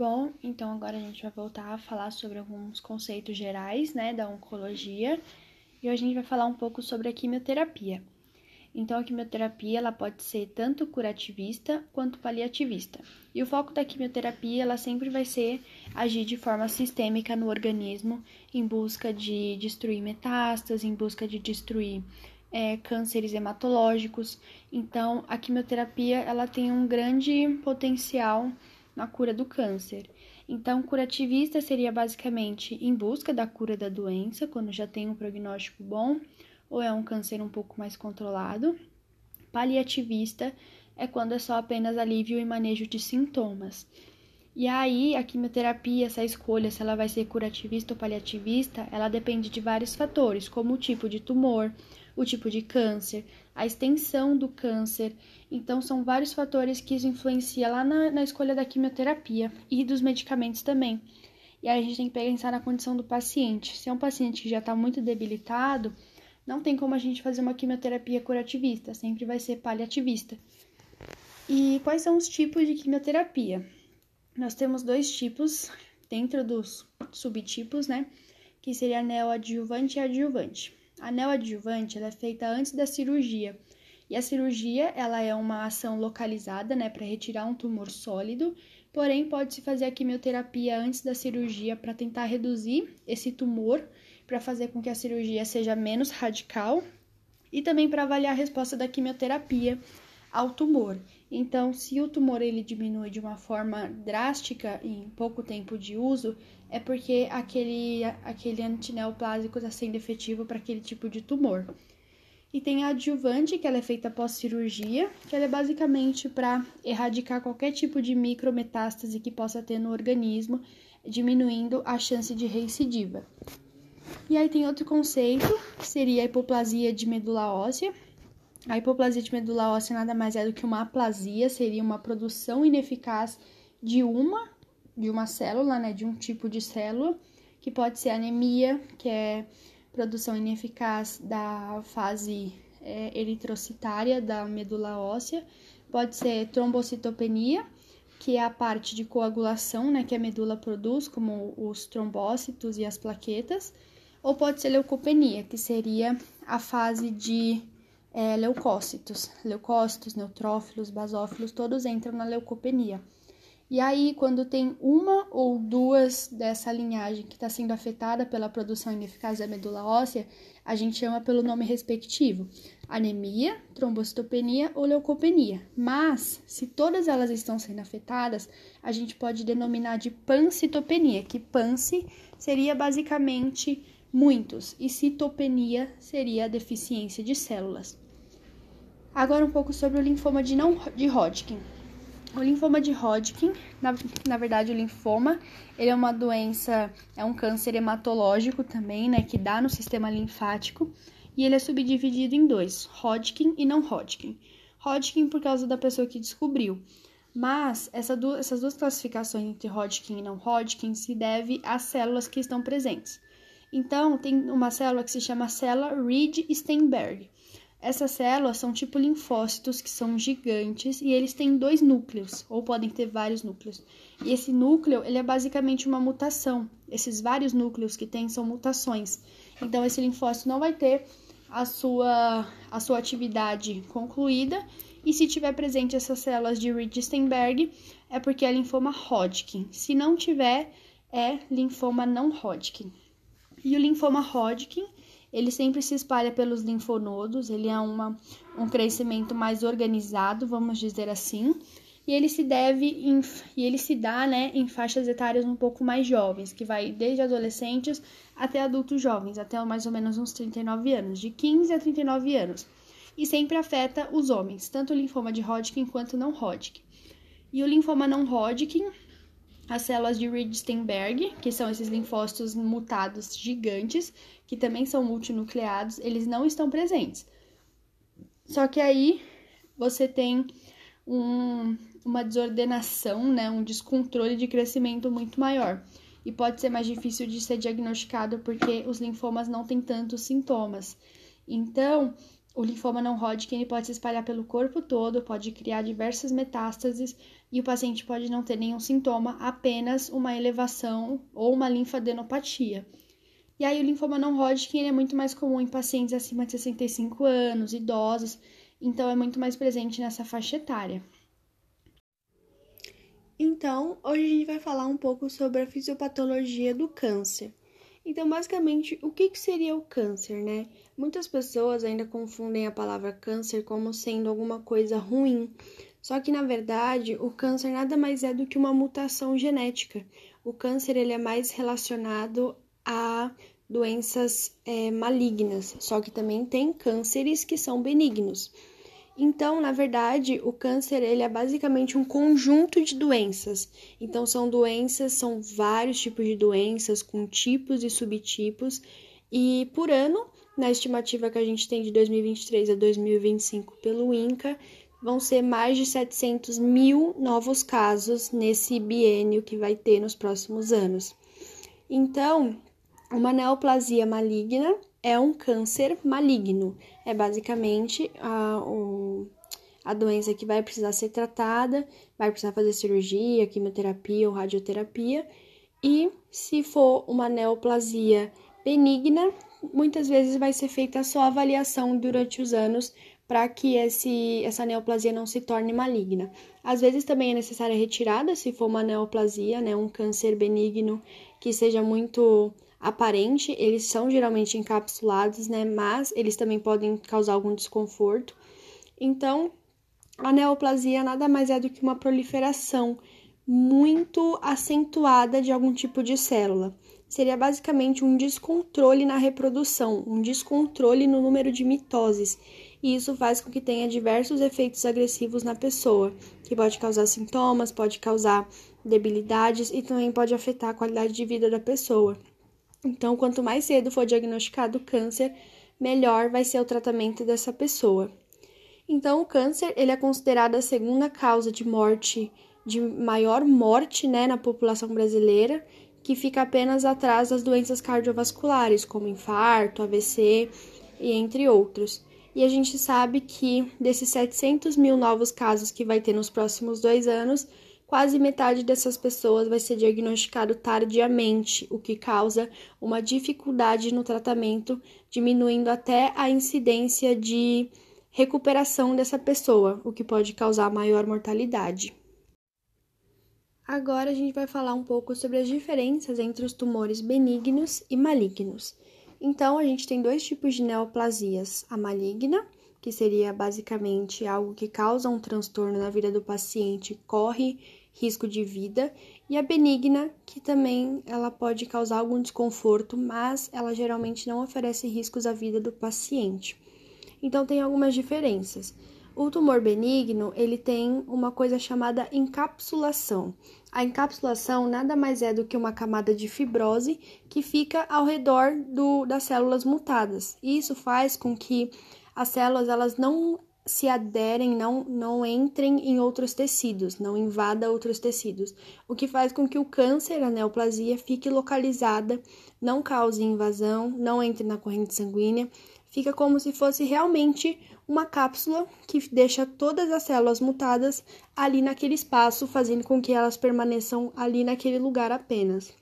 Bom, então agora a gente vai voltar a falar sobre alguns conceitos gerais, né, da oncologia. E hoje a gente vai falar um pouco sobre a quimioterapia. Então, a quimioterapia ela pode ser tanto curativista quanto paliativista. E o foco da quimioterapia ela sempre vai ser agir de forma sistêmica no organismo, em busca de destruir metástases, em busca de destruir é, cânceres hematológicos. Então, a quimioterapia ela tem um grande potencial na cura do câncer. Então, curativista seria basicamente em busca da cura da doença, quando já tem um prognóstico bom ou é um câncer um pouco mais controlado. Paliativista é quando é só apenas alívio e manejo de sintomas. E aí, a quimioterapia, essa escolha, se ela vai ser curativista ou paliativista, ela depende de vários fatores, como o tipo de tumor, o tipo de câncer, a extensão do câncer. Então, são vários fatores que isso influencia lá na, na escolha da quimioterapia e dos medicamentos também. E aí a gente tem que pensar na condição do paciente. Se é um paciente que já está muito debilitado, não tem como a gente fazer uma quimioterapia curativista, sempre vai ser paliativista. E quais são os tipos de quimioterapia? Nós temos dois tipos dentro dos subtipos, né? Que seria neoadjuvante e adjuvante. A neoadjuvante é feita antes da cirurgia. E a cirurgia ela é uma ação localizada, né, para retirar um tumor sólido. Porém, pode-se fazer a quimioterapia antes da cirurgia para tentar reduzir esse tumor, para fazer com que a cirurgia seja menos radical e também para avaliar a resposta da quimioterapia ao tumor. Então, se o tumor ele diminui de uma forma drástica em pouco tempo de uso, é porque aquele, aquele antineoplásico está sendo efetivo para aquele tipo de tumor. E tem a adjuvante, que ela é feita após cirurgia, que ela é basicamente para erradicar qualquer tipo de micrometástase que possa ter no organismo, diminuindo a chance de recidiva. E aí tem outro conceito, que seria a hipoplasia de medula óssea, a hipoplasia de medula óssea nada mais é do que uma aplasia, seria uma produção ineficaz de uma de uma célula, né, de um tipo de célula, que pode ser anemia, que é produção ineficaz da fase é, eritrocitária da medula óssea, pode ser trombocitopenia, que é a parte de coagulação, né, que a medula produz, como os trombócitos e as plaquetas, ou pode ser leucopenia, que seria a fase de é, leucócitos. Leucócitos, neutrófilos, basófilos, todos entram na leucopenia. E aí, quando tem uma ou duas dessa linhagem que está sendo afetada pela produção ineficaz da medula óssea, a gente chama pelo nome respectivo: anemia, trombocitopenia ou leucopenia. Mas, se todas elas estão sendo afetadas, a gente pode denominar de pancitopenia, que panci seria basicamente muitos, e citopenia seria a deficiência de células. Agora um pouco sobre o linfoma de, não, de Hodgkin. O linfoma de Hodgkin, na, na verdade o linfoma, ele é uma doença, é um câncer hematológico também, né, que dá no sistema linfático, e ele é subdividido em dois, Hodgkin e não Hodgkin. Hodgkin por causa da pessoa que descobriu, mas essa du essas duas classificações entre Hodgkin e não Hodgkin se deve às células que estão presentes. Então, tem uma célula que se chama célula Reed-Steinberg. Essas células são tipo linfócitos que são gigantes e eles têm dois núcleos, ou podem ter vários núcleos. E esse núcleo, ele é basicamente uma mutação. Esses vários núcleos que tem são mutações. Então esse linfócito não vai ter a sua a sua atividade concluída e se tiver presente essas células de Reed-Steinberg é porque é linfoma Hodgkin. Se não tiver, é linfoma não Hodgkin. E o linfoma Hodgkin, ele sempre se espalha pelos linfonodos, ele é uma, um crescimento mais organizado, vamos dizer assim, e ele se deve em, e ele se dá, né, em faixas etárias um pouco mais jovens, que vai desde adolescentes até adultos jovens, até mais ou menos uns 39 anos, de 15 a 39 anos. E sempre afeta os homens, tanto o linfoma de Hodgkin quanto não Hodgkin. E o linfoma não Hodgkin, as células de Reed-Steinberg, que são esses linfócitos mutados gigantes, que também são multinucleados, eles não estão presentes. Só que aí você tem um, uma desordenação, né, um descontrole de crescimento muito maior. E pode ser mais difícil de ser diagnosticado porque os linfomas não têm tantos sintomas. Então, o linfoma não Hodgkin pode se espalhar pelo corpo todo, pode criar diversas metástases, e o paciente pode não ter nenhum sintoma, apenas uma elevação ou uma linfadenopatia. E aí o linfoma não Hodgkin é muito mais comum em pacientes acima de 65 anos, idosos, então é muito mais presente nessa faixa etária. Então, hoje a gente vai falar um pouco sobre a fisiopatologia do câncer. Então, basicamente, o que, que seria o câncer, né? Muitas pessoas ainda confundem a palavra câncer como sendo alguma coisa ruim. Só que, na verdade, o câncer nada mais é do que uma mutação genética. O câncer ele é mais relacionado a doenças é, malignas, só que também tem cânceres que são benignos. Então, na verdade, o câncer ele é basicamente um conjunto de doenças. Então, são doenças, são vários tipos de doenças com tipos e subtipos. E por ano, na estimativa que a gente tem de 2023 a 2025 pelo INCA, vão ser mais de 700 mil novos casos nesse biênio que vai ter nos próximos anos. Então, uma neoplasia maligna é um câncer maligno. É basicamente a, o, a doença que vai precisar ser tratada, vai precisar fazer cirurgia, quimioterapia ou radioterapia. E se for uma neoplasia benigna, muitas vezes vai ser feita só avaliação durante os anos para que esse, essa neoplasia não se torne maligna. Às vezes também é necessária retirada se for uma neoplasia, né, um câncer benigno que seja muito aparente, eles são geralmente encapsulados, né? Mas eles também podem causar algum desconforto. Então, a neoplasia nada mais é do que uma proliferação muito acentuada de algum tipo de célula. Seria basicamente um descontrole na reprodução, um descontrole no número de mitoses. E isso faz com que tenha diversos efeitos agressivos na pessoa, que pode causar sintomas, pode causar debilidades e também pode afetar a qualidade de vida da pessoa. Então, quanto mais cedo for diagnosticado o câncer, melhor vai ser o tratamento dessa pessoa. Então, o câncer ele é considerado a segunda causa de morte, de maior morte né, na população brasileira, que fica apenas atrás das doenças cardiovasculares, como infarto, AVC e entre outros. E a gente sabe que desses 700 mil novos casos que vai ter nos próximos dois anos, quase metade dessas pessoas vai ser diagnosticado tardiamente, o que causa uma dificuldade no tratamento, diminuindo até a incidência de recuperação dessa pessoa, o que pode causar maior mortalidade. Agora a gente vai falar um pouco sobre as diferenças entre os tumores benignos e malignos. Então, a gente tem dois tipos de neoplasias: a maligna, que seria basicamente algo que causa um transtorno na vida do paciente, corre risco de vida, e a benigna, que também ela pode causar algum desconforto, mas ela geralmente não oferece riscos à vida do paciente. Então tem algumas diferenças. O tumor benigno, ele tem uma coisa chamada encapsulação. A encapsulação nada mais é do que uma camada de fibrose que fica ao redor do, das células mutadas. Isso faz com que as células elas não se aderem, não, não entrem em outros tecidos, não invada outros tecidos, o que faz com que o câncer, a neoplasia, fique localizada, não cause invasão, não entre na corrente sanguínea, fica como se fosse realmente uma cápsula que deixa todas as células mutadas ali naquele espaço, fazendo com que elas permaneçam ali naquele lugar apenas.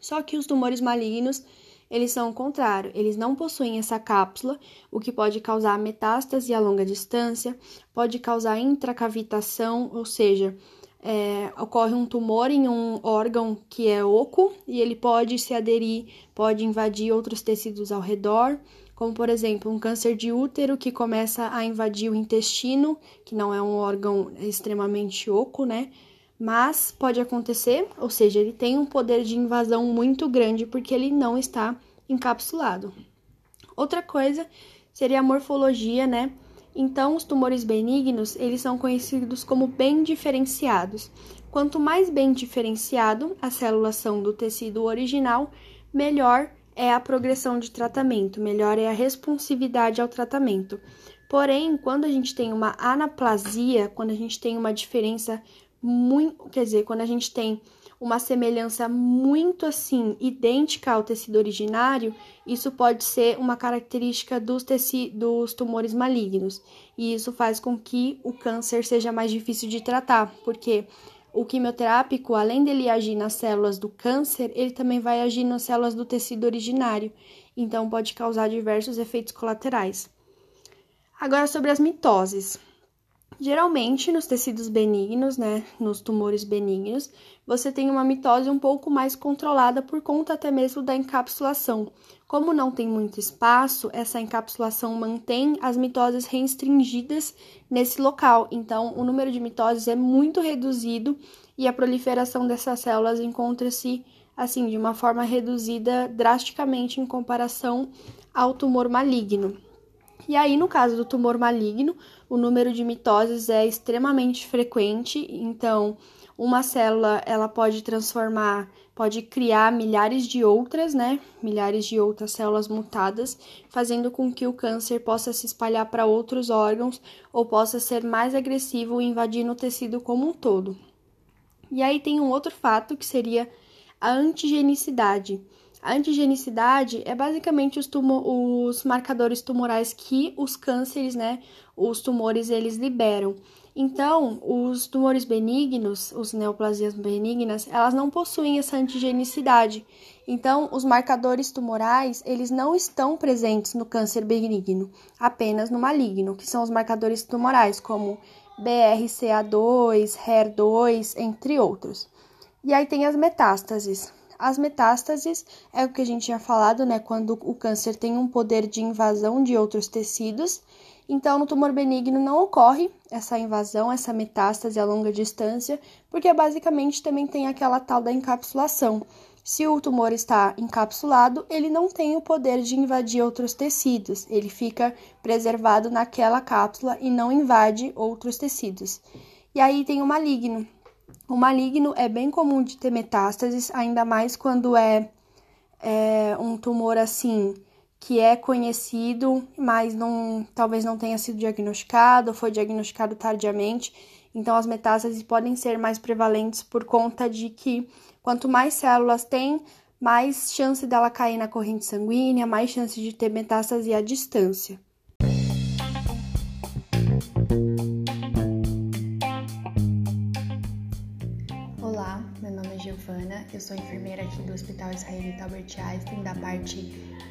Só que os tumores malignos eles são o contrário, eles não possuem essa cápsula, o que pode causar metástase a longa distância, pode causar intracavitação, ou seja, é, ocorre um tumor em um órgão que é oco e ele pode se aderir, pode invadir outros tecidos ao redor, como por exemplo um câncer de útero que começa a invadir o intestino, que não é um órgão extremamente oco, né? mas pode acontecer, ou seja, ele tem um poder de invasão muito grande porque ele não está encapsulado. Outra coisa seria a morfologia, né? Então, os tumores benignos, eles são conhecidos como bem diferenciados. Quanto mais bem diferenciado a células são do tecido original, melhor é a progressão de tratamento, melhor é a responsividade ao tratamento. Porém, quando a gente tem uma anaplasia, quando a gente tem uma diferença muito, quer dizer, quando a gente tem uma semelhança muito assim idêntica ao tecido originário, isso pode ser uma característica dos, dos tumores malignos. E isso faz com que o câncer seja mais difícil de tratar, porque o quimioterápico, além dele agir nas células do câncer, ele também vai agir nas células do tecido originário, então pode causar diversos efeitos colaterais. Agora sobre as mitoses. Geralmente, nos tecidos benignos, né, nos tumores benignos, você tem uma mitose um pouco mais controlada por conta até mesmo da encapsulação. Como não tem muito espaço, essa encapsulação mantém as mitoses restringidas nesse local. Então, o número de mitoses é muito reduzido e a proliferação dessas células encontra-se assim de uma forma reduzida drasticamente em comparação ao tumor maligno. E aí, no caso do tumor maligno, o número de mitoses é extremamente frequente, então uma célula ela pode transformar, pode criar milhares de outras, né? Milhares de outras células mutadas, fazendo com que o câncer possa se espalhar para outros órgãos ou possa ser mais agressivo invadir o tecido como um todo. E aí tem um outro fato que seria a antigenicidade. A antigenicidade é basicamente os, os marcadores tumorais que os cânceres, né, os tumores, eles liberam. Então, os tumores benignos, os neoplasias benignas, elas não possuem essa antigenicidade. Então, os marcadores tumorais, eles não estão presentes no câncer benigno, apenas no maligno, que são os marcadores tumorais, como BRCA2, HER2, entre outros. E aí tem as metástases. As metástases é o que a gente tinha falado, né? Quando o câncer tem um poder de invasão de outros tecidos. Então, no tumor benigno não ocorre essa invasão, essa metástase a longa distância, porque basicamente também tem aquela tal da encapsulação. Se o tumor está encapsulado, ele não tem o poder de invadir outros tecidos, ele fica preservado naquela cápsula e não invade outros tecidos. E aí tem o maligno, o maligno é bem comum de ter metástases, ainda mais quando é, é um tumor assim que é conhecido, mas não, talvez não tenha sido diagnosticado ou foi diagnosticado tardiamente. Então, as metástases podem ser mais prevalentes por conta de que quanto mais células tem, mais chance dela cair na corrente sanguínea, mais chance de ter metástase à distância. Eu sou enfermeira aqui do Hospital Israelita Albert Einstein, da parte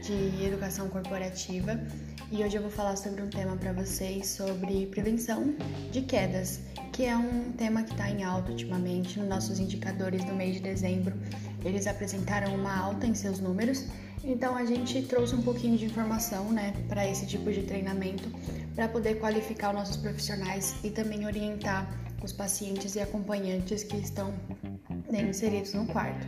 de educação corporativa, e hoje eu vou falar sobre um tema para vocês sobre prevenção de quedas, que é um tema que está em alta ultimamente nos nossos indicadores do mês de dezembro. Eles apresentaram uma alta em seus números, então a gente trouxe um pouquinho de informação, né, para esse tipo de treinamento, para poder qualificar os nossos profissionais e também orientar os pacientes e acompanhantes que estão né, inseridos no quarto.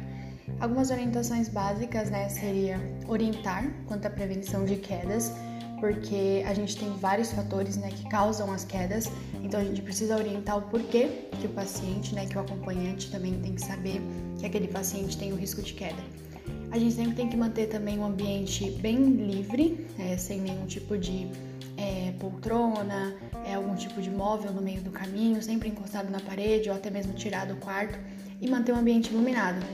Algumas orientações básicas, né, seria orientar quanto à prevenção de quedas, porque a gente tem vários fatores, né, que causam as quedas, então a gente precisa orientar o porquê que o paciente, né, que o acompanhante também tem que saber que aquele paciente tem o risco de queda. A gente sempre tem que manter também um ambiente bem livre, né, sem nenhum tipo de é, poltrona, é, algum tipo de móvel no meio do caminho, sempre encostado na parede ou até mesmo tirado do quarto e manter o ambiente iluminado.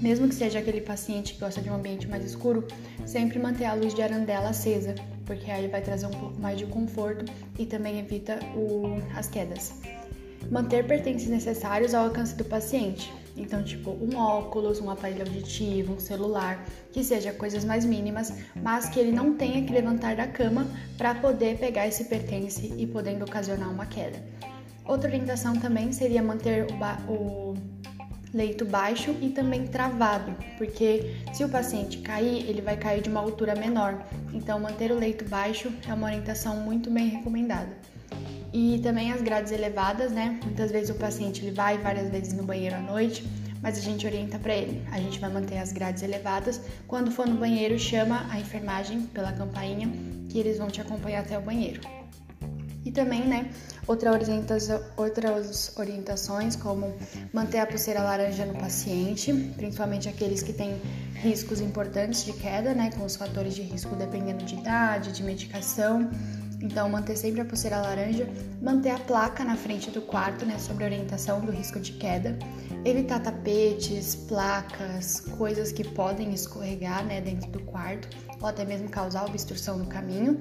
Mesmo que seja aquele paciente que gosta de um ambiente mais escuro, sempre manter a luz de arandela acesa, porque aí vai trazer um pouco mais de conforto e também evita o, as quedas. Manter pertences necessários ao alcance do paciente. Então, tipo, um óculos, um aparelho auditivo, um celular, que seja coisas mais mínimas, mas que ele não tenha que levantar da cama para poder pegar esse pertence e podendo ocasionar uma queda. Outra orientação também seria manter o, o leito baixo e também travado, porque se o paciente cair, ele vai cair de uma altura menor. Então, manter o leito baixo é uma orientação muito bem recomendada. E também as grades elevadas, né? Muitas vezes o paciente ele vai várias vezes no banheiro à noite, mas a gente orienta para ele. A gente vai manter as grades elevadas. Quando for no banheiro, chama a enfermagem pela campainha que eles vão te acompanhar até o banheiro. E também, né, outra orientação, outras orientações, como manter a pulseira laranja no paciente, principalmente aqueles que têm riscos importantes de queda, né, com os fatores de risco dependendo de idade, de medicação Então, manter sempre a pulseira laranja, manter a placa na frente do quarto, né, sobre orientação do risco de queda, evitar tapetes, placas, coisas que podem escorregar, né, dentro do quarto ou até mesmo causar obstrução no caminho.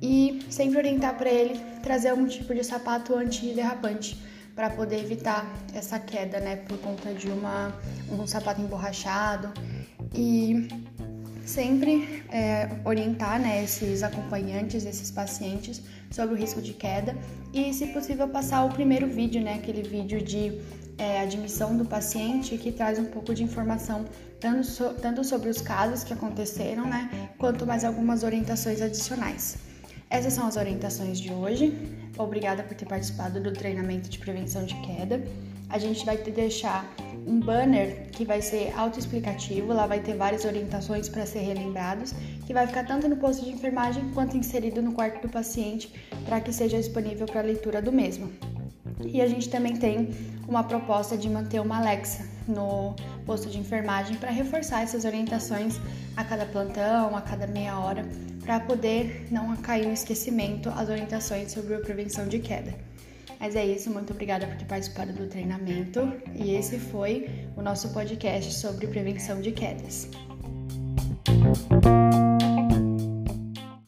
E sempre orientar para ele trazer algum tipo de sapato antiderrapante para poder evitar essa queda, né, por conta de uma, um sapato emborrachado. E sempre é, orientar né, esses acompanhantes, esses pacientes sobre o risco de queda. E, se possível, passar o primeiro vídeo, né, aquele vídeo de é, admissão do paciente que traz um pouco de informação tanto, so, tanto sobre os casos que aconteceram, né, quanto mais algumas orientações adicionais. Essas são as orientações de hoje. Obrigada por ter participado do treinamento de prevenção de queda. A gente vai te deixar um banner que vai ser autoexplicativo, lá vai ter várias orientações para ser relembrados, que vai ficar tanto no posto de enfermagem quanto inserido no quarto do paciente para que seja disponível para leitura do mesmo. E a gente também tem uma proposta de manter uma Alexa no posto de enfermagem para reforçar essas orientações a cada plantão, a cada meia hora, para poder não cair no esquecimento as orientações sobre a prevenção de queda. Mas é isso, muito obrigada por ter participado do treinamento e esse foi o nosso podcast sobre prevenção de quedas.